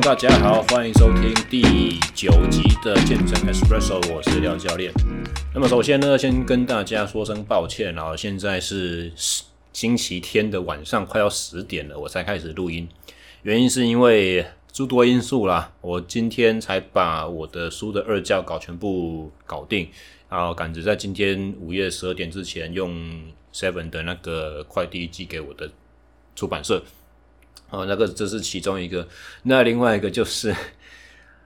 大家好，欢迎收听第九集的健身 Espresso，我是廖教练。那么首先呢，先跟大家说声抱歉啊，现在是星期天的晚上，快要十点了，我才开始录音。原因是因为诸多因素啦，我今天才把我的书的二教稿全部搞定，然后赶着在今天午夜十二点之前用 Seven 的那个快递寄给我的出版社。哦，那个这是其中一个，那另外一个就是，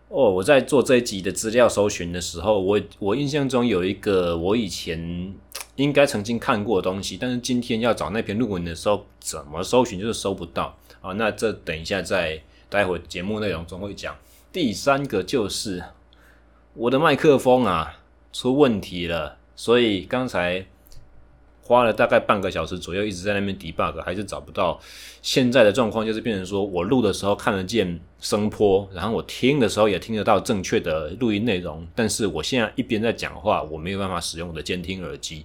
哦，我在做这一集的资料搜寻的时候，我我印象中有一个我以前应该曾经看过的东西，但是今天要找那篇论文的时候，怎么搜寻就是搜不到啊。那这等一下在待会节目内容中会讲。第三个就是我的麦克风啊出问题了，所以刚才。花了大概半个小时左右，一直在那边 debug，还是找不到。现在的状况就是变成说，我录的时候看得见声波，然后我听的时候也听得到正确的录音内容。但是我现在一边在讲话，我没有办法使用我的监听耳机，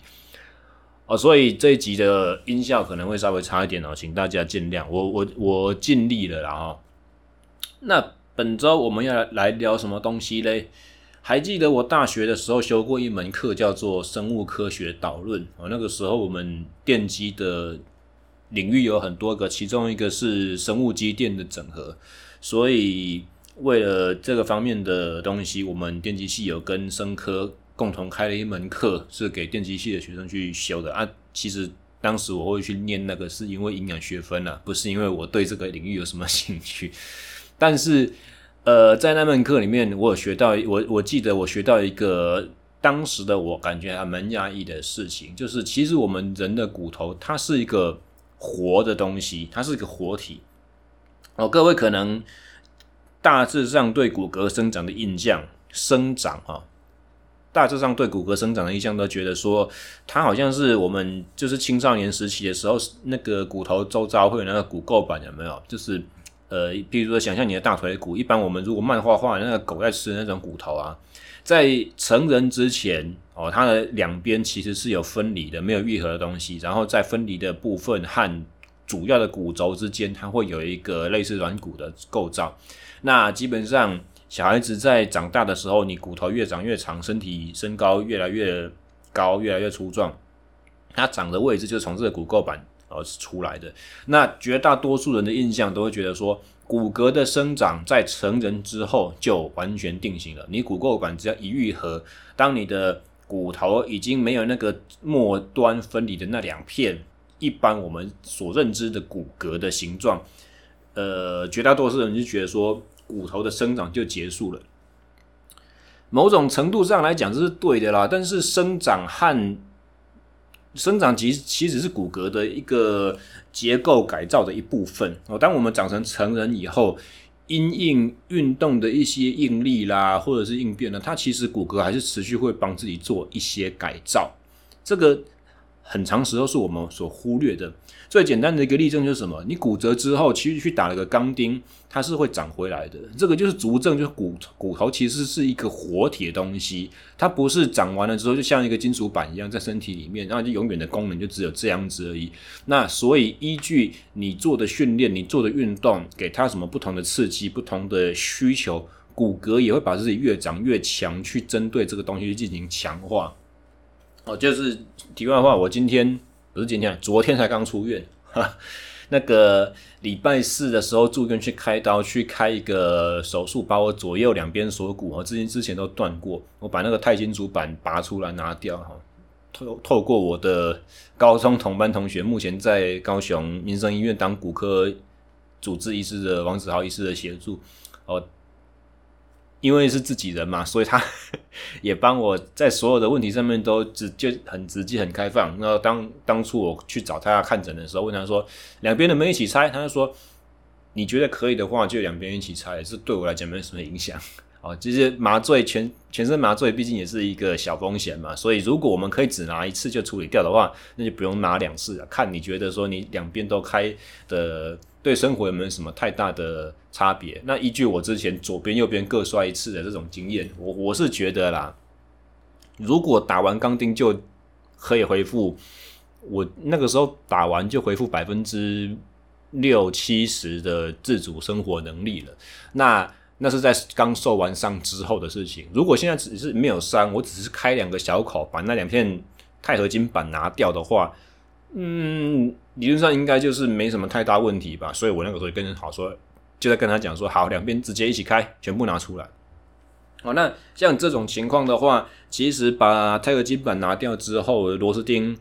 哦，所以这一集的音效可能会稍微差一点哦，请大家见谅。我我我尽力了啦哈。那本周我们要来聊什么东西嘞？还记得我大学的时候修过一门课，叫做生物科学导论。那个时候我们电机的领域有很多个，其中一个是生物机电的整合。所以为了这个方面的东西，我们电机系有跟生科共同开了一门课，是给电机系的学生去修的啊。其实当时我会去念那个，是因为营养学分啊，不是因为我对这个领域有什么兴趣，但是。呃，在那门课里面，我有学到，我我记得我学到一个当时的我感觉还蛮压抑的事情，就是其实我们人的骨头它是一个活的东西，它是一个活体。哦，各位可能大致上对骨骼生长的印象，生长啊，大致上对骨骼生长的印象都觉得说，它好像是我们就是青少年时期的时候，那个骨头周遭会有那个骨垢板，有没有？就是。呃，比如说，想象你的大腿骨，一般我们如果漫画画那个狗在吃那种骨头啊，在成人之前哦，它的两边其实是有分离的，没有愈合的东西，然后在分离的部分和主要的骨轴之间，它会有一个类似软骨的构造。那基本上，小孩子在长大的时候，你骨头越长越长，身体身高越来越高，越来越粗壮，它长的位置就从这个骨垢板。而是出来的。那绝大多数人的印象都会觉得说，骨骼的生长在成人之后就完全定型了。你骨垢管只要一愈合，当你的骨头已经没有那个末端分离的那两片，一般我们所认知的骨骼的形状，呃，绝大多数人就觉得说，骨头的生长就结束了。某种程度上来讲，这是对的啦。但是生长和生长其其实是骨骼的一个结构改造的一部分哦。当我们长成成人以后，因应运动的一些应力啦，或者是应变呢，它其实骨骼还是持续会帮自己做一些改造。这个。很长时候是我们所忽略的。最简单的一个例证就是什么？你骨折之后，其实去打了个钢钉，它是会长回来的。这个就是足证，就是骨骨头其实是一个活体的东西，它不是长完了之后就像一个金属板一样在身体里面，然后就永远的功能就只有这样子而已。那所以依据你做的训练，你做的运动，给它什么不同的刺激、不同的需求，骨骼也会把自己越长越强，去针对这个东西去进行强化。哦，就是题外话，我今天不是今天，昨天才刚出院。哈，那个礼拜四的时候住院去开刀，去开一个手术，把我左右两边锁骨，我之前之前都断过，我把那个钛金属板拔出来拿掉，哈，透透过我的高中同班同学，目前在高雄民生医院当骨科主治医师的王子豪医师的协助，哦。因为是自己人嘛，所以他 也帮我在所有的问题上面都直就很直接、很开放。然后当当初我去找他看诊的时候，问他说：“两边能不能一起拆？”他就说：“你觉得可以的话，就两边一起拆，这对我来讲没有什么影响。”哦，其实麻醉全全身麻醉毕竟也是一个小风险嘛，所以如果我们可以只拿一次就处理掉的话，那就不用拿两次了。看你觉得说你两边都开的。对生活有没有什么太大的差别？那依据我之前左边右边各摔一次的这种经验，我我是觉得啦，如果打完钢钉就可以恢复，我那个时候打完就恢复百分之六七十的自主生活能力了。那那是在刚受完伤之后的事情。如果现在只是没有伤，我只是开两个小口，把那两片钛合金板拿掉的话，嗯，理论上应该就是没什么太大问题吧。所以我那个时候跟人好说，就在跟他讲说，好，两边直接一起开，全部拿出来。好，那像这种情况的话，其实把钛合金板拿掉之后，螺丝钉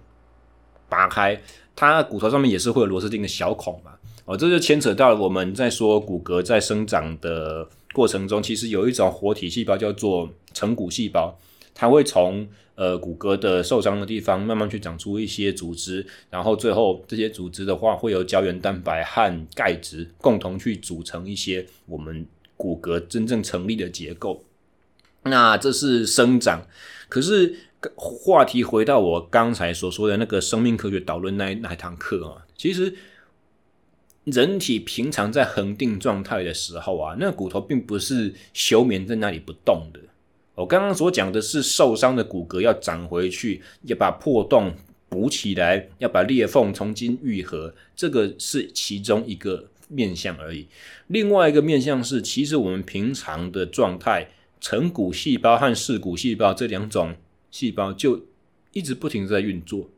拔开，它骨头上面也是会有螺丝钉的小孔嘛。哦，这就牵扯到我们在说骨骼在生长的过程中，其实有一种活体细胞叫做成骨细胞，它会从呃骨骼的受伤的地方慢慢去长出一些组织，然后最后这些组织的话会有胶原蛋白和钙质共同去组成一些我们骨骼真正成立的结构。那这是生长，可是话题回到我刚才所说的那个生命科学导论那那堂课啊，其实人体平常在恒定状态的时候啊，那骨头并不是休眠在那里不动的。我刚刚所讲的是受伤的骨骼要长回去，要把破洞补起来，要把裂缝重新愈合，这个是其中一个面向而已。另外一个面向是，其实我们平常的状态。成骨细胞和噬骨细胞这两种细胞就一直不停在运作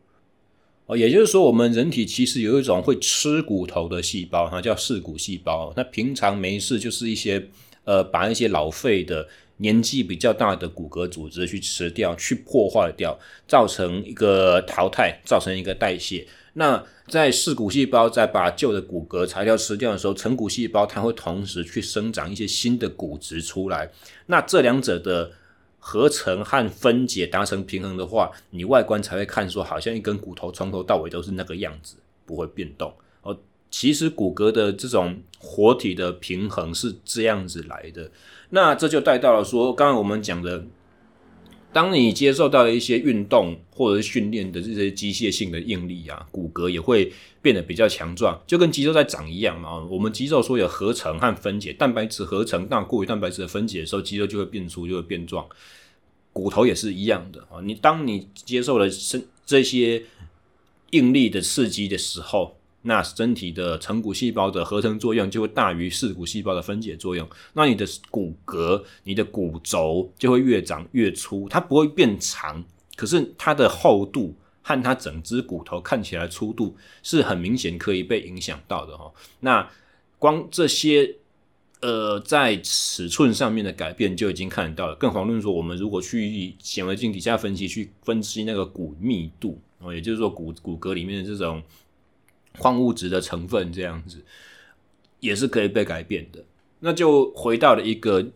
哦，也就是说，我们人体其实有一种会吃骨头的细胞，哈，叫噬骨细胞。那平常没事就是一些呃，把一些老废的、年纪比较大的骨骼组织去吃掉、去破坏掉，造成一个淘汰，造成一个代谢。那在蚀骨细胞在把旧的骨骼材料吃掉的时候，成骨细胞它会同时去生长一些新的骨质出来。那这两者的合成和分解达成平衡的话，你外观才会看说好像一根骨头从头到尾都是那个样子，不会变动。哦，其实骨骼的这种 活体的平衡是这样子来的。那这就带到了说，刚刚我们讲的。当你接受到了一些运动或者是训练的这些机械性的应力啊，骨骼也会变得比较强壮，就跟肌肉在长一样嘛。我们肌肉说有合成和分解，蛋白质合成大过于蛋白质的分解的时候，肌肉就会变粗，就会变壮。骨头也是一样的啊。你当你接受了身这些应力的刺激的时候。那身体的成骨细胞的合成作用就会大于蚀骨细胞的分解作用，那你的骨骼、你的骨轴就会越长越粗，它不会变长，可是它的厚度和它整只骨头看起来粗度是很明显可以被影响到的哈。那光这些呃在尺寸上面的改变就已经看得到了，更遑论说我们如果去显微镜底下分析去分析那个骨密度哦，也就是说骨骨骼里面的这种。矿物质的成分这样子也是可以被改变的。那就回到了一个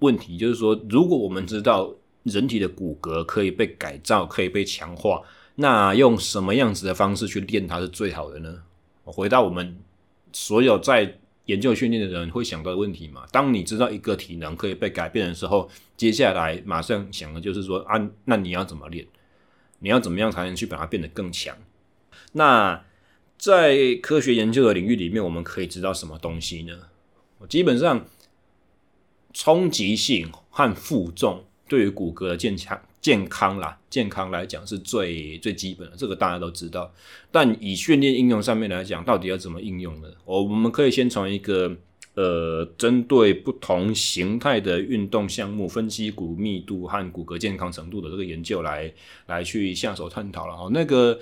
问题，就是说，如果我们知道人体的骨骼可以被改造、可以被强化，那用什么样子的方式去练它是最好的呢？回到我们所有在研究训练的人会想到的问题嘛。当你知道一个体能可以被改变的时候，接下来马上想的就是说啊，那你要怎么练？你要怎么样才能去把它变得更强？那在科学研究的领域里面，我们可以知道什么东西呢？基本上，冲击性和负重对于骨骼的健强、健康啦、健康来讲是最最基本的，这个大家都知道。但以训练应用上面来讲，到底要怎么应用呢？我我们可以先从一个呃，针对不同形态的运动项目，分析骨密度和骨骼健康程度的这个研究来来去下手探讨了哈。那个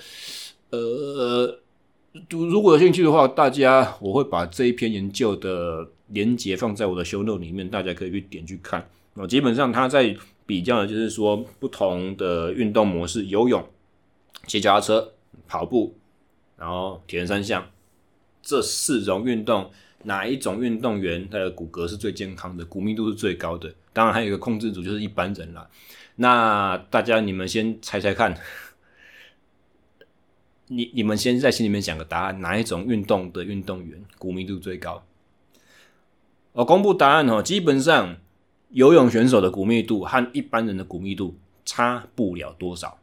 呃。如果有兴趣的话，大家我会把这一篇研究的连接放在我的 show note 里面，大家可以去点去看。哦，基本上他在比较的就是说不同的运动模式：游泳、骑脚踏车、跑步，然后铁人三项这四种运动，哪一种运动员他的骨骼是最健康的，骨密度是最高的？当然还有一个控制组，就是一般人啦。那大家你们先猜猜看。你你们先在心里面想个答案，哪一种运动的运动员骨密度最高？我公布答案哦，基本上游泳选手的骨密度和一般人的骨密度差不了多少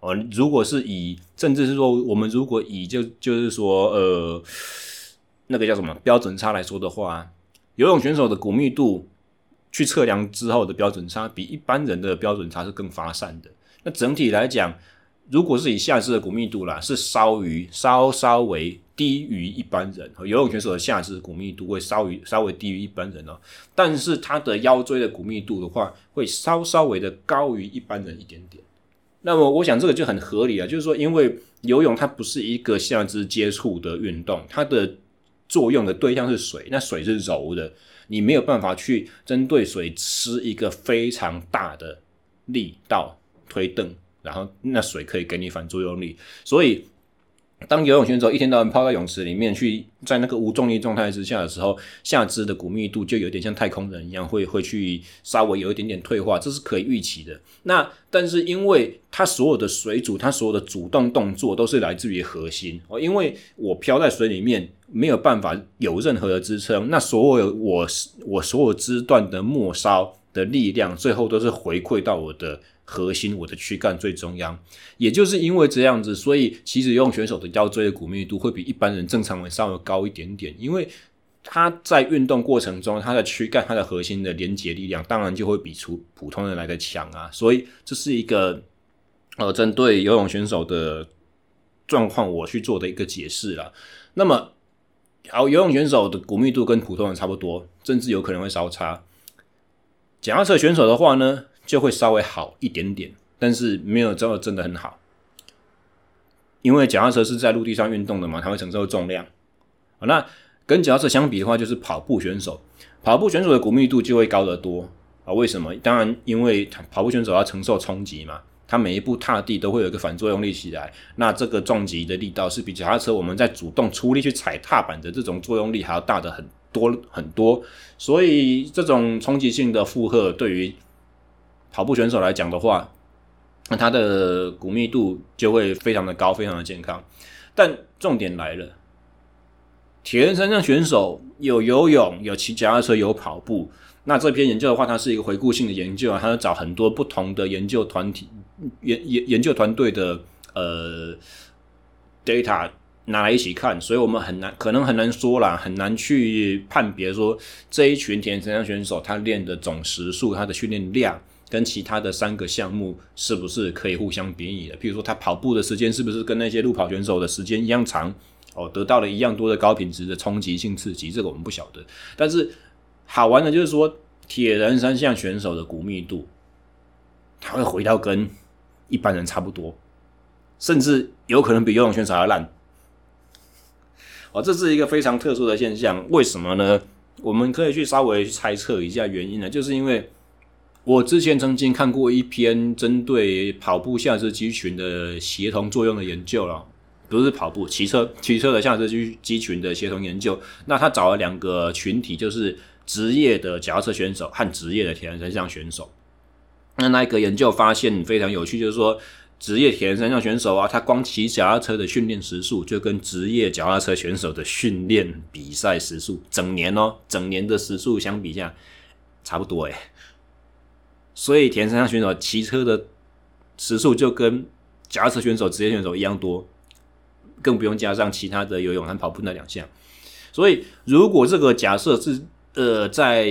哦。如果是以，甚至是说，我们如果以就就是说，呃，那个叫什么标准差来说的话，游泳选手的骨密度去测量之后的标准差，比一般人的标准差是更发散的。那整体来讲。如果是以下肢的骨密度啦，是稍于稍稍微低于一般人，游泳选手的下肢骨密度会稍于稍微低于一般人哦，但是他的腰椎的骨密度的话，会稍稍微的高于一般人一点点。那么我想这个就很合理了，就是说，因为游泳它不是一个下肢接触的运动，它的作用的对象是水，那水是柔的，你没有办法去针对水施一个非常大的力道推蹬，然后那水可以给你反作用力，所以。当游泳选手一天到晚泡在泳池里面去，在那个无重力状态之下的时候，下肢的骨密度就有点像太空人一样，会会去稍微有一点点退化，这是可以预期的。那但是因为它所有的水阻，它所有的主动动作都是来自于核心哦，因为我漂在水里面没有办法有任何的支撑，那所有我我所有肢段的末梢的力量，最后都是回馈到我的。核心，我的躯干最中央，也就是因为这样子，所以其实游泳选手的腰椎的骨密度会比一般人正常人稍微高一点点，因为他在运动过程中，他的躯干、他的核心的连接力量，当然就会比出普通人来的强啊。所以这是一个呃，针对游泳选手的状况，我去做的一个解释啦。那么，好，游泳选手的骨密度跟普通人差不多，甚至有可能会稍差。脚踏车选手的话呢？就会稍微好一点点，但是没有真的真的很好，因为脚踏车是在陆地上运动的嘛，它会承受重量。那跟脚踏车相比的话，就是跑步选手，跑步选手的骨密度就会高得多啊。为什么？当然，因为跑步选手要承受冲击嘛，他每一步踏地都会有一个反作用力起来，那这个撞击的力道是比脚踏车我们在主动出力去踩踏板的这种作用力还要大的很多很多，所以这种冲击性的负荷对于跑步选手来讲的话，那他的骨密度就会非常的高，非常的健康。但重点来了，铁人三项选手有游泳、有骑脚踏车、有跑步。那这篇研究的话，它是一个回顾性的研究啊，它是找很多不同的研究团体、研研研究团队的呃 data 拿来一起看，所以我们很难，可能很难说啦，很难去判别说这一群田径三项选手他练的总时数，他的训练量。跟其他的三个项目是不是可以互相比拟的？譬如说，他跑步的时间是不是跟那些路跑选手的时间一样长？哦，得到了一样多的高品质的冲击性刺激，这个我们不晓得。但是好玩的就是说，铁人三项选手的骨密度，他会回到跟一般人差不多，甚至有可能比游泳选手还烂。哦，这是一个非常特殊的现象。为什么呢？我们可以去稍微去猜测一下原因呢，就是因为。我之前曾经看过一篇针对跑步下肢肌群的协同作用的研究了，不是跑步，骑车骑车的下肢肌肌群的协同研究。那他找了两个群体，就是职业的脚踏车选手和职业的铁人三项选手。那那一个研究发现非常有趣，就是说职业铁人三项选手啊，他光骑脚踏车的训练时速就跟职业脚踏车选手的训练比赛时速整年哦，整年的时速相比下差不多诶。所以，铁人三项选手骑车的时速就跟脚踏车选手、职业选手一样多，更不用加上其他的游泳和跑步那两项。所以，如果这个假设是呃在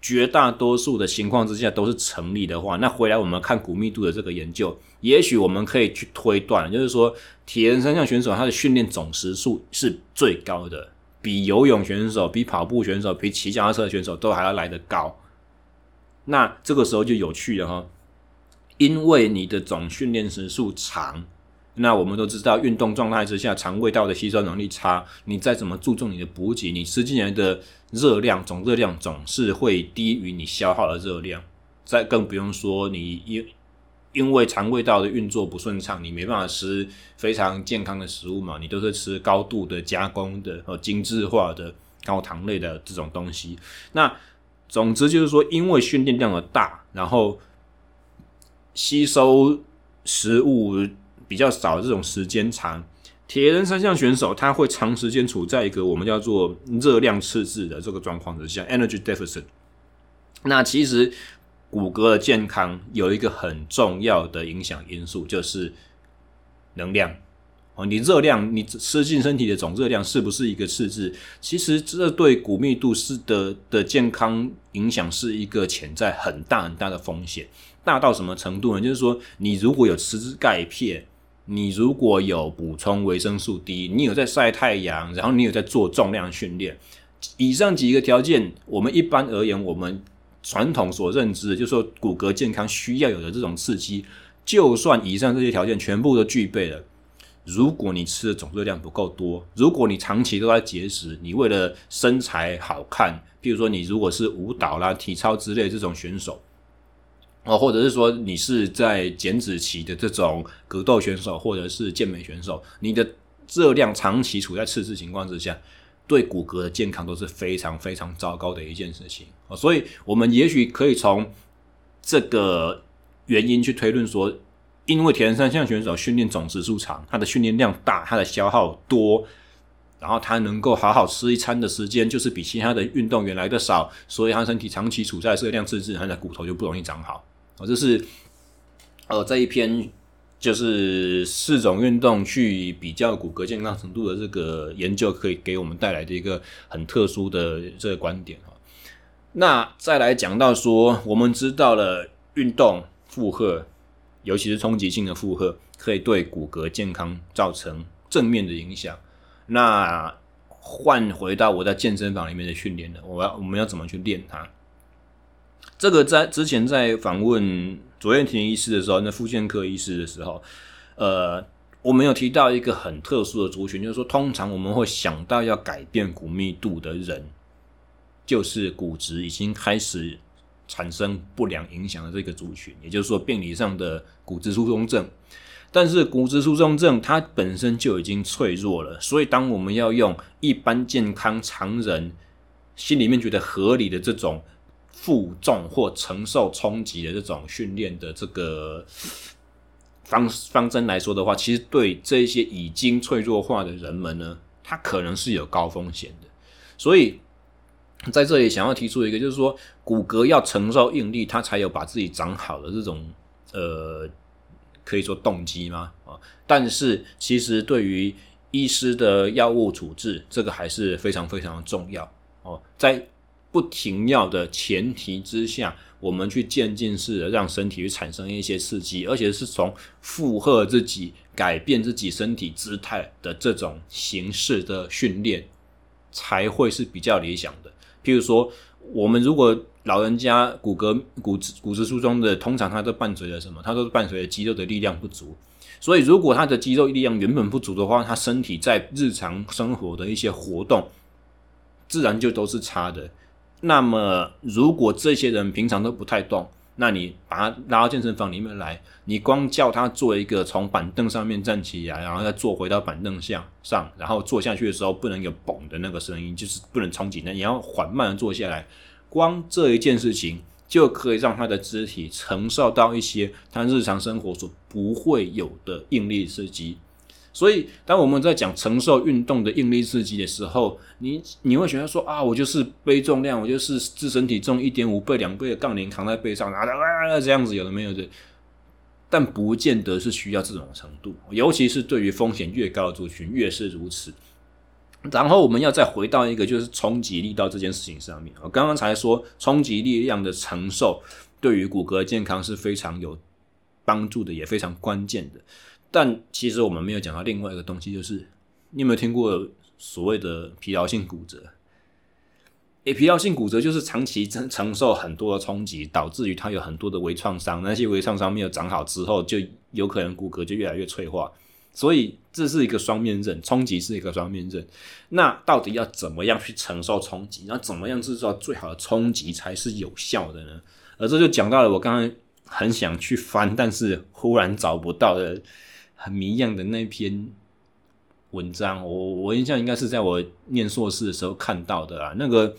绝大多数的情况之下都是成立的话，那回来我们看骨密度的这个研究，也许我们可以去推断，就是说铁人三项选手他的训练总时数是最高的，比游泳选手、比跑步选手、比骑脚踏车选手都还要来得高。那这个时候就有趣了哈，因为你的总训练时数长，那我们都知道运动状态之下肠胃道的吸收能力差，你再怎么注重你的补给，你吃进来的热量总热量总是会低于你消耗的热量，再更不用说你因因为肠胃道的运作不顺畅，你没办法吃非常健康的食物嘛，你都是吃高度的加工的和精致化的高糖类的这种东西，那。总之就是说，因为训练量的大，然后吸收食物比较少这种时间长，铁人三项选手他会长时间处在一个我们叫做热量赤字的这个状况之下 （energy deficit）。那其实骨骼的健康有一个很重要的影响因素，就是能量。哦，你热量，你吃进身体的总热量是不是一个赤字？其实这对骨密度是的的健康影响是一个潜在很大很大的风险。大到什么程度呢？就是说，你如果有吃钙片，你如果有补充维生素 D，你有在晒太阳，然后你有在做重量训练，以上几个条件，我们一般而言，我们传统所认知的，就是说骨骼健康需要有的这种刺激，就算以上这些条件全部都具备了，如果你吃的总热量不够多，如果你长期都在节食，你为了身材好看，譬如说你如果是舞蹈啦、体操之类这种选手。哦，或者是说你是在减脂期的这种格斗选手，或者是健美选手，你的热量长期处在赤字情况之下，对骨骼的健康都是非常非常糟糕的一件事情。哦，所以我们也许可以从这个原因去推论说，因为铁人三项选手训练总时数长，他的训练量大，他的消耗多，然后他能够好好吃一餐的时间就是比其他的运动员来的少，所以他身体长期处在热量赤字，他的骨头就不容易长好。哦，这是呃这一篇就是四种运动去比较骨骼健康程度的这个研究，可以给我们带来的一个很特殊的这个观点。那再来讲到说，我们知道了运动负荷，尤其是冲击性的负荷，可以对骨骼健康造成正面的影响。那换回到我在健身房里面的训练呢，我要我们要怎么去练它？这个在之前在访问左彦廷医师的时候，那复健科医师的时候，呃，我们有提到一个很特殊的族群，就是说，通常我们会想到要改变骨密度的人，就是骨质已经开始产生不良影响的这个族群，也就是说，病理上的骨质疏松症。但是骨质疏松症它本身就已经脆弱了，所以当我们要用一般健康常人心里面觉得合理的这种。负重或承受冲击的这种训练的这个方方针来说的话，其实对这些已经脆弱化的人们呢，他可能是有高风险的。所以在这里想要提出一个，就是说骨骼要承受应力，它才有把自己长好的这种呃，可以说动机吗？啊，但是其实对于医师的药物处置，这个还是非常非常的重要哦，在。不停药的前提之下，我们去渐进式的让身体去产生一些刺激，而且是从负荷自己、改变自己身体姿态的这种形式的训练，才会是比较理想的。譬如说，我们如果老人家骨骼骨骨质疏松的，通常他都伴随着什么？他都是伴随着肌肉的力量不足。所以，如果他的肌肉力量原本不足的话，他身体在日常生活的一些活动，自然就都是差的。那么，如果这些人平常都不太动，那你把他拉到健身房里面来，你光叫他做一个从板凳上面站起来，然后再坐回到板凳下上，然后坐下去的时候不能有嘣的那个声音，就是不能冲击，那你要缓慢的坐下来，光这一件事情就可以让他的肢体承受到一些他日常生活所不会有的应力刺激。所以，当我们在讲承受运动的应力刺激的时候，你你会觉得说啊，我就是背重量，我就是自身体重一点五倍、两倍的杠铃扛在背上，啊啊这样子有的没有的，但不见得是需要这种程度，尤其是对于风险越高的族群越是如此。然后我们要再回到一个就是冲击力道这件事情上面，我刚刚才说冲击力量的承受对于骨骼健康是非常有帮助的，也非常关键的。但其实我们没有讲到另外一个东西，就是你有没有听过所谓的疲劳性骨折？诶，疲劳性骨折就是长期承承受很多的冲击，导致于它有很多的微创伤，那些微创伤没有长好之后，就有可能骨骼就越来越脆化。所以这是一个双面刃，冲击是一个双面刃。那到底要怎么样去承受冲击？那怎么样制造最好的冲击才是有效的呢？而这就讲到了我刚刚很想去翻，但是忽然找不到的。很谜样的那篇文章，我我印象应该是在我念硕士的时候看到的啦。那个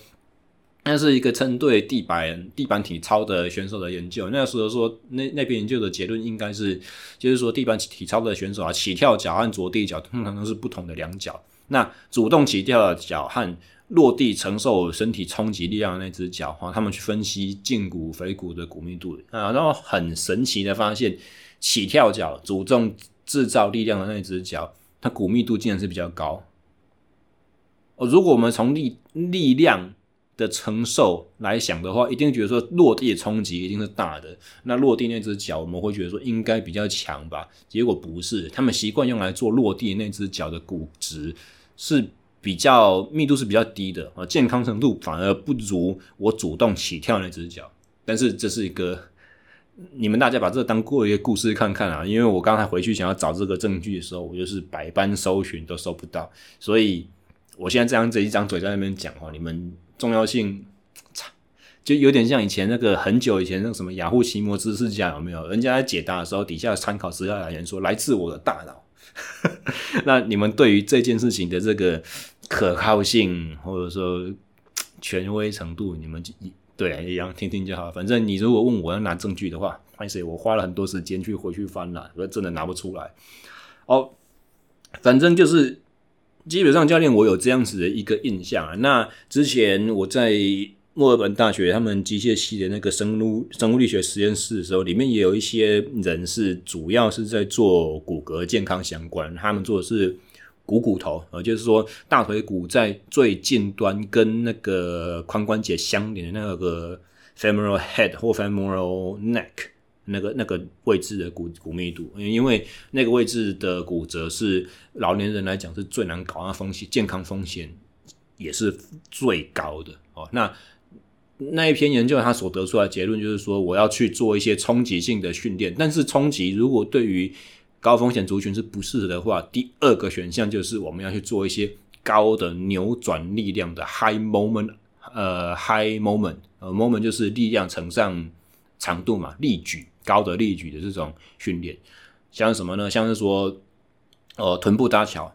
那是一个针对地板地板体操的选手的研究。那时候说，那那篇研究的结论应该是，就是说地板体操的选手啊，起跳脚和着地脚通常都是不同的两脚。那主动起跳的脚和落地承受身体冲击力量的那只脚，哈，他们去分析胫骨、腓骨的骨密度啊，然后很神奇的发现，起跳脚主动制造力量的那只脚，它骨密度竟然是比较高。哦，如果我们从力力量的承受来想的话，一定觉得说落地的冲击一定是大的。那落地那只脚，我们会觉得说应该比较强吧？结果不是，他们习惯用来做落地那只脚的骨质是比较密度是比较低的啊，健康程度反而不如我主动起跳那只脚。但是这是一个，你们大家把这当过一个故事看看啊，因为我刚才回去想要找这个证据的时候，我就是百般搜寻都搜不到，所以我现在这样这一张嘴在那边讲话，你们。重要性，就有点像以前那个很久以前那个什么雅虎奇摩知识家有没有？人家在解答的时候，底下参考资料来源说来自我的大脑。那你们对于这件事情的这个可靠性或者说权威程度，你们对一样听听就好。反正你如果问我要拿证据的话，还是我花了很多时间去回去翻了，我真的拿不出来。哦，反正就是。基本上，教练我有这样子的一个印象啊。那之前我在墨尔本大学他们机械系的那个生物生物力学实验室的时候，里面也有一些人是主要是在做骨骼健康相关。他们做的是股骨头，呃，就是说大腿骨在最近端跟那个髋关节相连的那个 femoral head 或 femoral neck。那个那个位置的骨骨密度，因为那个位置的骨折是老年人来讲是最难搞，那风险健康风险也是最高的哦。那那一篇研究他所得出来的结论就是说，我要去做一些冲击性的训练，但是冲击如果对于高风险族群是不适合的话，第二个选项就是我们要去做一些高的扭转力量的 high moment，呃 high moment，呃 moment 就是力量乘上长度嘛，力举。高的力举的这种训练，像什么呢？像是说，呃，臀部搭桥，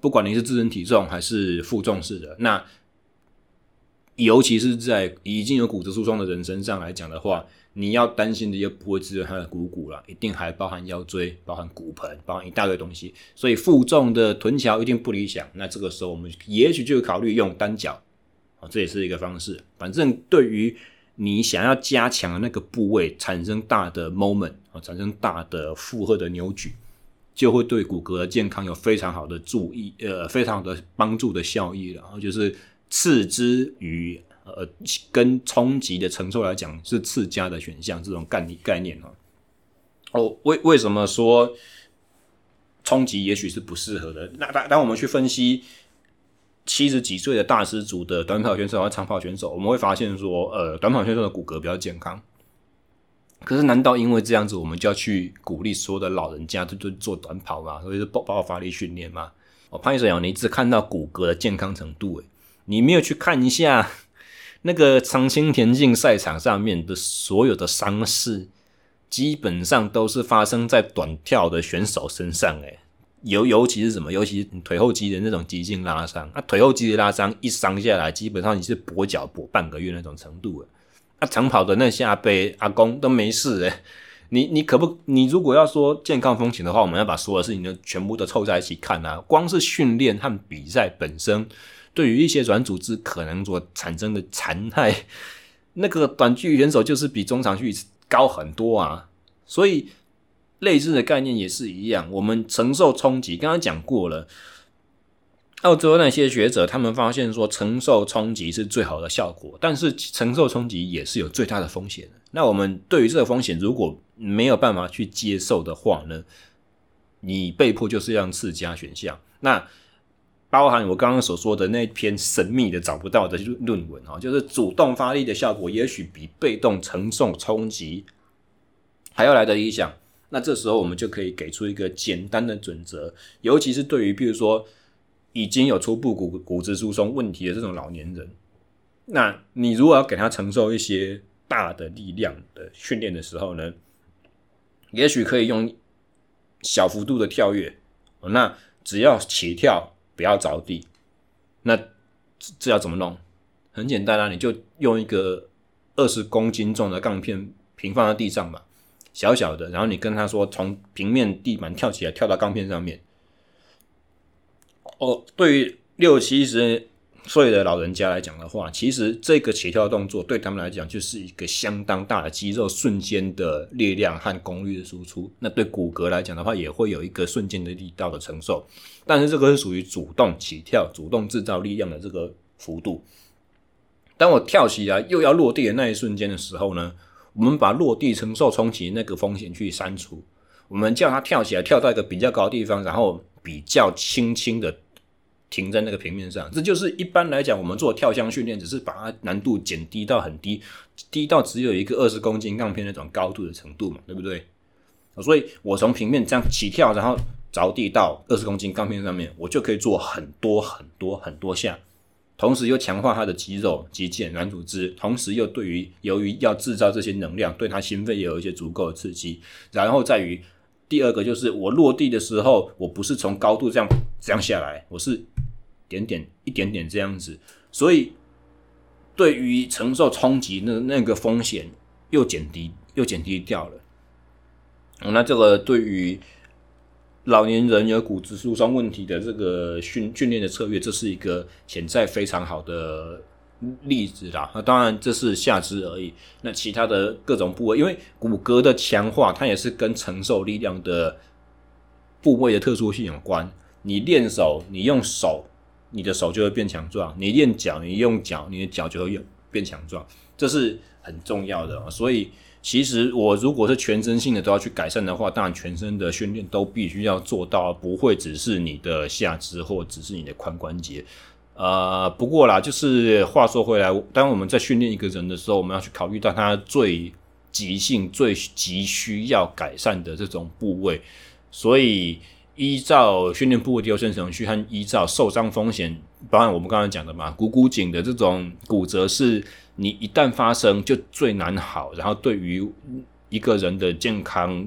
不管你是自身体重还是负重式的，那尤其是在已经有骨质疏松的人身上来讲的话，你要担心的又不会只有它的股骨了，一定还包含腰椎、包含骨盆、包含一大堆东西，所以负重的臀桥一定不理想。那这个时候，我们也许就考虑用单脚，啊，这也是一个方式。反正对于你想要加强那个部位产生大的 moment 啊，产生大的负荷的扭矩，就会对骨骼的健康有非常好的注意，呃，非常好的帮助的效益。然后就是次之于呃跟冲击的承受来讲是次佳的选项，这种概念概念哦，为为什么说冲击也许是不适合的？那当当我们去分析。七十几岁的大师组的短跑选手和长跑选手，我们会发现说，呃，短跑选手的骨骼比较健康。可是，难道因为这样子，我们就要去鼓励所有的老人家都都做短跑吗？所以是爆爆发力训练吗？哦潘医生，你只看到骨骼的健康程度，诶，你没有去看一下那个长青田径赛场上面的所有的伤势，基本上都是发生在短跳的选手身上，诶。尤尤其是什么？尤其是腿后肌的那种急性拉伤，那、腿后肌的拉伤一伤下来，基本上你是跛脚跛半个月那种程度了。那、啊、长跑的那下辈阿公都没事诶，你你可不？你如果要说健康风险的话，我们要把所有事情都全部都凑在一起看啊。光是训练和比赛本身，对于一些软组织可能所产生的残害，那个短距离选手就是比中长距离高很多啊。所以。类似的概念也是一样，我们承受冲击，刚刚讲过了。澳洲那些学者他们发现说，承受冲击是最好的效果，但是承受冲击也是有最大的风险的。那我们对于这个风险，如果没有办法去接受的话呢，你被迫就是让次佳选项。那包含我刚刚所说的那篇神秘的找不到的论文啊，就是主动发力的效果，也许比被动承受冲击还要来得理想。那这时候我们就可以给出一个简单的准则，尤其是对于比如说已经有初步骨骨质疏松问题的这种老年人，那你如果要给他承受一些大的力量的训练的时候呢，也许可以用小幅度的跳跃，那只要起跳不要着地，那这要怎么弄？很简单啊，你就用一个二十公斤重的钢片平放在地上嘛。小小的，然后你跟他说，从平面地板跳起来，跳到钢片上面。哦，对于六七十岁的老人家来讲的话，其实这个起跳动作对他们来讲就是一个相当大的肌肉瞬间的力量和功率的输出。那对骨骼来讲的话，也会有一个瞬间的力道的承受。但是这个是属于主动起跳、主动制造力量的这个幅度。当我跳起来又要落地的那一瞬间的时候呢，我们把落地承受冲击那个风险去删除，我们叫它跳起来，跳到一个比较高的地方，然后比较轻轻的停在那个平面上。这就是一般来讲，我们做跳箱训练，只是把它难度减低到很低，低到只有一个二十公斤杠片那种高度的程度嘛，对不对？所以我从平面这样起跳，然后着地到二十公斤杠片上面，我就可以做很多很多很多下。同时又强化他的肌肉、肌腱、软组织，同时又对于由于要制造这些能量，对他心肺也有一些足够的刺激。然后在于第二个就是我落地的时候，我不是从高度这样这样下来，我是点点一点点这样子，所以对于承受冲击那那个风险又减低又减低掉了。那这个对于。老年人有骨质疏松问题的这个训训练的策略，这是一个潜在非常好的例子啦。那当然这是下肢而已，那其他的各种部位，因为骨骼的强化，它也是跟承受力量的部位的特殊性有关。你练手，你用手，你的手就会变强壮；你练脚，你用脚，你的脚就会变强壮。这是很重要的，所以。其实我如果是全身性的都要去改善的话，当然全身的训练都必须要做到，不会只是你的下肢或只是你的髋关节。呃，不过啦，就是话说回来，当我们在训练一个人的时候，我们要去考虑到他最急性、最急需要改善的这种部位，所以依照训练部位的优先程序和依照受伤风险，包含我们刚才讲的嘛，股骨颈的这种骨折是。你一旦发生，就最难好，然后对于一个人的健康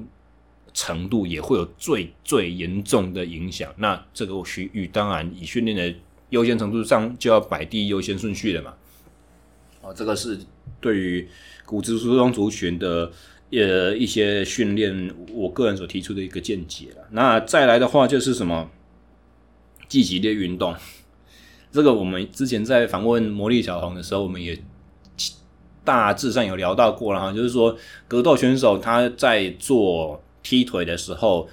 程度也会有最最严重的影响。那这个区域当然以训练的优先程度上就要摆第一优先顺序了嘛。哦，这个是对于骨质疏松族群的呃一些训练，我个人所提出的一个见解了。那再来的话就是什么？积极的运动。这个我们之前在访问魔力小红的时候，我们也。大致上有聊到过了哈，就是说格斗选手他在做踢腿的时候，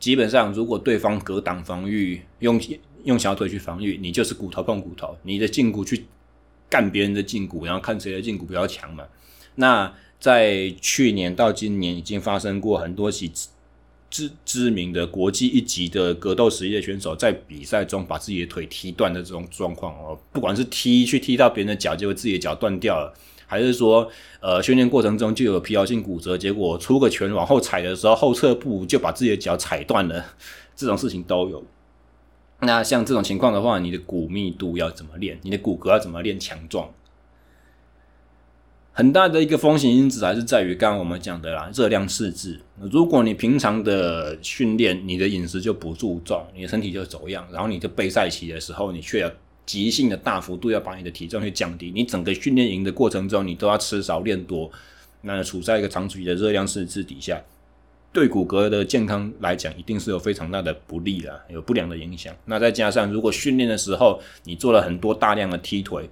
基本上如果对方格挡防御，用用小腿去防御，你就是骨头碰骨头，你的胫骨去干别人的胫骨，然后看谁的胫骨比较强嘛。那在去年到今年已经发生过很多起知知名的国际一级的格斗职业选手在比赛中把自己的腿踢断的这种状况哦，不管是踢去踢到别人的脚，结果自己的脚断掉了。还是说，呃，训练过程中就有疲劳性骨折，结果出个拳往后踩的时候，后侧步就把自己的脚踩断了，这种事情都有。那像这种情况的话，你的骨密度要怎么练？你的骨骼要怎么练强壮？很大的一个风险因子还是在于刚刚我们讲的啦，热量赤字。如果你平常的训练，你的饮食就不注重，你的身体就走样，然后你就备赛期的时候，你却要。急性的大幅度要把你的体重去降低，你整个训练营的过程中，你都要吃少练多，那处在一个长期的热量赤字底下，对骨骼的健康来讲，一定是有非常大的不利啦，有不良的影响。那再加上如果训练的时候你做了很多大量的踢腿，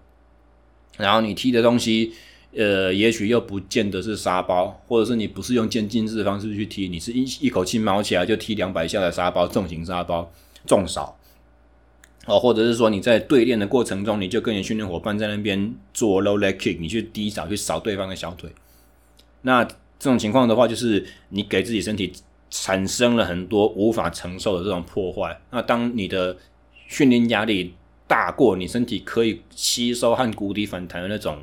然后你踢的东西，呃，也许又不见得是沙包，或者是你不是用渐进式的方式去踢，你是一一口气毛起来就踢两百下的沙包，重型沙包，重少。哦，或者是说你在对练的过程中，你就跟你训练伙伴在那边做 low leg kick，你去低扫去扫对方的小腿。那这种情况的话，就是你给自己身体产生了很多无法承受的这种破坏。那当你的训练压力大过你身体可以吸收和谷底反弹的那种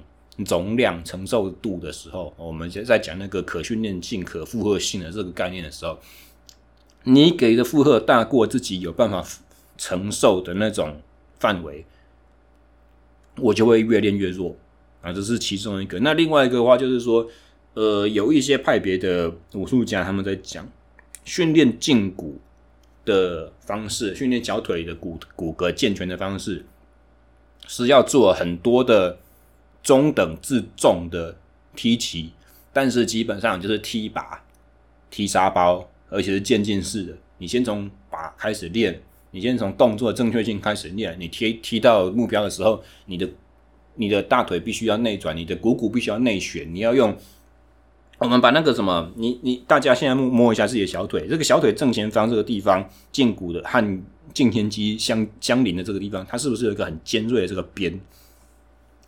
容量承受度的时候，我们就在讲那个可训练性、可负荷性的这个概念的时候，你给的负荷大过自己有办法承受的那种范围，我就会越练越弱啊，这是其中一个。那另外一个的话就是说，呃，有一些派别的武术家他们在讲训练胫骨的方式，训练小腿的骨骨骼健全的方式，是要做很多的中等至重的踢骑，但是基本上就是踢靶、踢沙包，而且是渐进式的。你先从靶开始练。你先从动作正确性开始练，你踢踢到目标的时候，你的你的大腿必须要内转，你的股骨必须要内旋，你要用我们把那个什么，你你大家现在摸摸一下自己的小腿，这个小腿正前方这个地方胫骨的和胫前肌相相邻的这个地方，它是不是有一个很尖锐的这个边？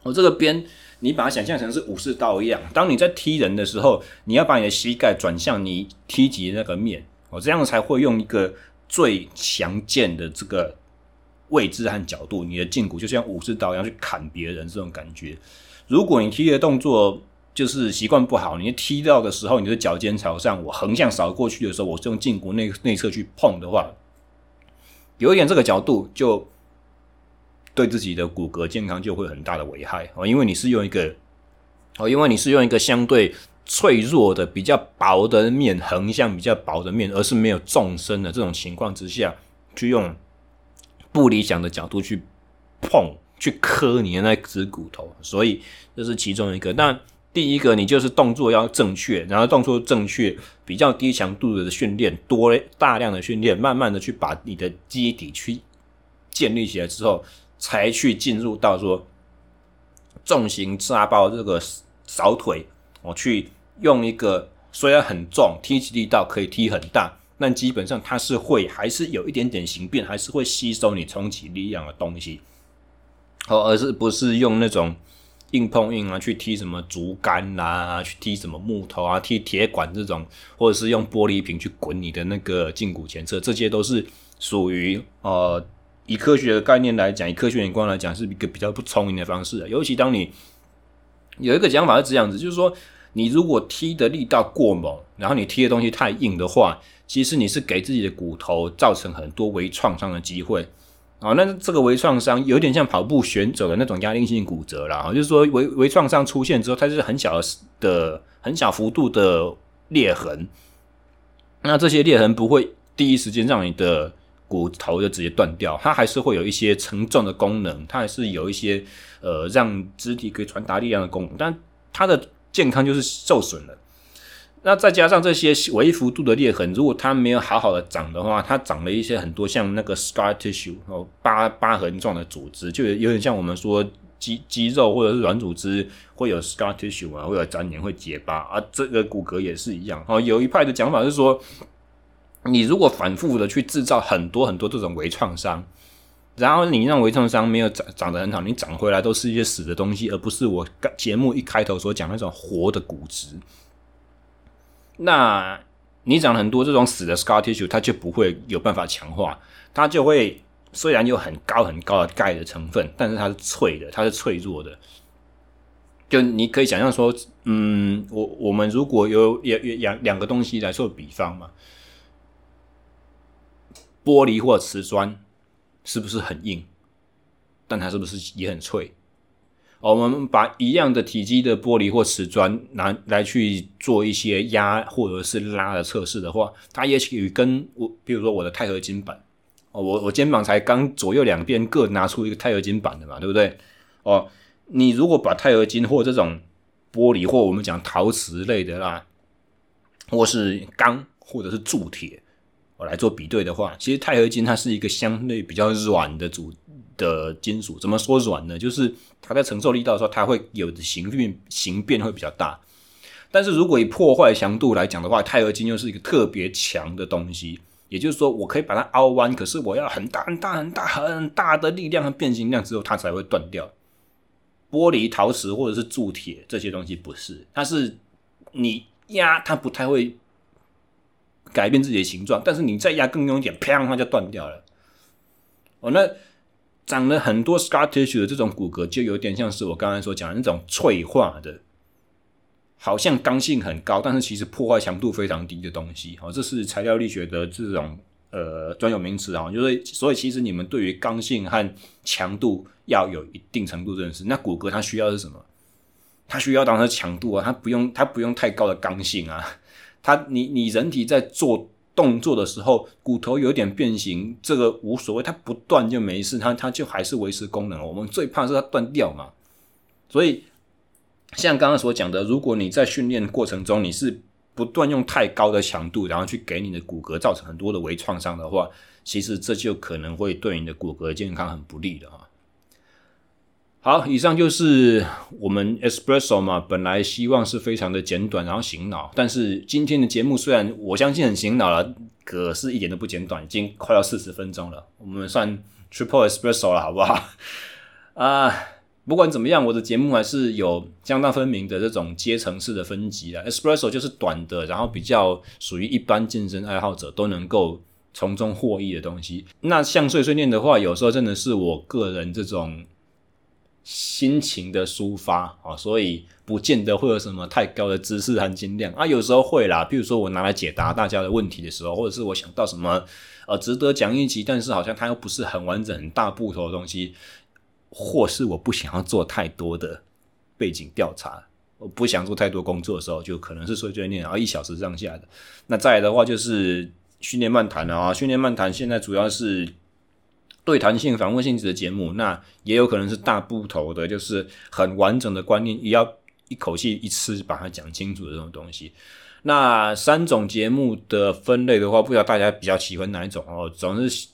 我这个边，你把它想象成是武士刀一样。当你在踢人的时候，你要把你的膝盖转向你踢击的那个面，我这样才会用一个最强健的这个位置和角度，你的胫骨就像武士刀一样去砍别人这种感觉。如果你踢的动作就是习惯不好，你踢到的时候，你的脚尖朝上，我横向扫过去的时候，我是用胫骨内内侧去碰的话，有一点这个角度就。对自己的骨骼健康就会很大的危害哦，因为你是用一个哦，因为你是用一个相对脆弱的、比较薄的面，横向比较薄的面，而是没有纵深的这种情况之下，去用不理想的角度去碰、去磕你的那只骨头，所以这是其中一个。那第一个，你就是动作要正确，然后动作正确，比较低强度的训练，多大量的训练，慢慢的去把你的基底去建立起来之后。才去进入到说重型炸爆这个扫腿，我去用一个虽然很重，踢起力道可以踢很大，但基本上它是会还是有一点点形变，还是会吸收你冲击力量的东西，哦，而是不是用那种硬碰硬啊，去踢什么竹竿啊，去踢什么木头啊，踢铁管这种，或者是用玻璃瓶去滚你的那个胫骨前侧，这些都是属于呃。以科学的概念来讲，以科学眼光来讲，是一个比较不聪明的方式。尤其当你有一个讲法是这样子，就是说，你如果踢的力道过猛，然后你踢的东西太硬的话，其实你是给自己的骨头造成很多微创伤的机会。啊，那这个微创伤有点像跑步选手的那种压力性骨折啦，就是说微微创伤出现之后，它是很小的、很小幅度的裂痕。那这些裂痕不会第一时间让你的骨头就直接断掉，它还是会有一些承重的功能，它还是有一些呃让肢体可以传达力量的功能，但它的健康就是受损了。那再加上这些微幅度的裂痕，如果它没有好好的长的话，它长了一些很多像那个 scar tissue 哦疤疤痕状的组织，就有点像我们说肌肌肉或者是软组织会有 scar tissue 啊，会有粘连会结疤啊，这个骨骼也是一样哦。有一派的讲法是说。你如果反复的去制造很多很多这种微创伤，然后你让微创伤没有长长得很好，你长回来都是一些死的东西，而不是我节目一开头所讲那种活的骨质。那你长很多这种死的 scar tissue，它就不会有办法强化，它就会虽然有很高很高的钙的成分，但是它是脆的，它是脆弱的。就你可以想象说，嗯，我我们如果有有有两两个东西来做比方嘛。玻璃或瓷砖是不是很硬？但它是不是也很脆？哦我们把一样的体积的玻璃或瓷砖拿来去做一些压或者是拉的测试的话，它也许跟我，比如说我的钛合金板，哦，我我肩膀才刚左右两边各拿出一个钛合金板的嘛，对不对？哦，你如果把钛合金或这种玻璃或我们讲陶瓷类的啦，或是钢或者是铸铁。来做比对的话，其实钛合金它是一个相对比较软的组的金属。怎么说软呢？就是它在承受力道的时候，它会有的形变形变会比较大。但是如果以破坏强度来讲的话，钛合金又是一个特别强的东西。也就是说，我可以把它凹弯，可是我要很大很大很大很大的力量和变形量之后，它才会断掉。玻璃、陶瓷或者是铸铁这些东西不是，它是你压它不太会。改变自己的形状，但是你再压更用一点，啪，它就断掉了。哦，那长了很多 scar tissue 的这种骨骼，就有点像是我刚才所讲的那种脆化的，好像刚性很高，但是其实破坏强度非常低的东西。哦，这是材料力学的这种呃专有名词啊，就是所以其实你们对于刚性和强度要有一定程度认识。那骨骼它需要是什么？它需要当它强度啊，它不用它不用太高的刚性啊。它，你你人体在做动作的时候，骨头有点变形，这个无所谓，它不断就没事，它它就还是维持功能。我们最怕是它断掉嘛。所以，像刚刚所讲的，如果你在训练过程中你是不断用太高的强度，然后去给你的骨骼造成很多的微创伤的话，其实这就可能会对你的骨骼健康很不利的哈。好，以上就是我们 Espresso 嘛，本来希望是非常的简短，然后醒脑。但是今天的节目虽然我相信很醒脑了，可是一点都不简短，已经快要四十分钟了。我们算 Triple Espresso 了，好不好？啊，不管怎么样，我的节目还是有相当分明的这种阶层式的分级啊。Espresso 就是短的，然后比较属于一般健身爱好者都能够从中获益的东西。那像碎碎念的话，有时候真的是我个人这种心情的抒发啊，所以不见得会有什么太高的知识含金量啊。有时候会啦，比如说我拿来解答大家的问题的时候，或者是我想到什么呃值得讲一集，但是好像它又不是很完整、很大部头的东西。或是我不想要做太多的背景调查，我不想做太多工作的时候，就可能是碎碎念，然后一小时上下的。那再来的话就是训练漫谈啊，训练漫谈现在主要是对弹性、访问性质的节目，那也有可能是大部头的，就是很完整的观念，也要一口气一次把它讲清楚的这种东西。那三种节目的分类的话，不知道大家比较喜欢哪一种哦？总是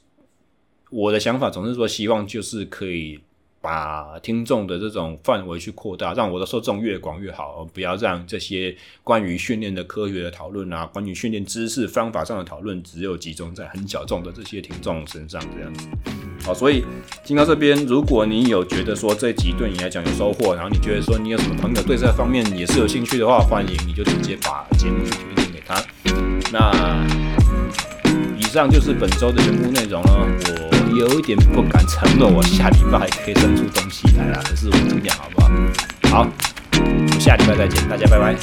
我的想法，总是说希望就是可以。把听众的这种范围去扩大，让我的受众越广越好，不要让这些关于训练的科学的讨论啊，关于训练知识方法上的讨论，只有集中在很小众的这些听众身上这样子。好，所以听到这边，如果你有觉得说这集对你来讲有收获，然后你觉得说你有什么朋友对这方面也是有兴趣的话，欢迎你就直接把节目推荐给他。那以上就是本周的全部内容了，我。有一点不敢承诺我下礼拜可以生出东西来啦可是我今天好不好？好我下礼拜再见大家拜拜。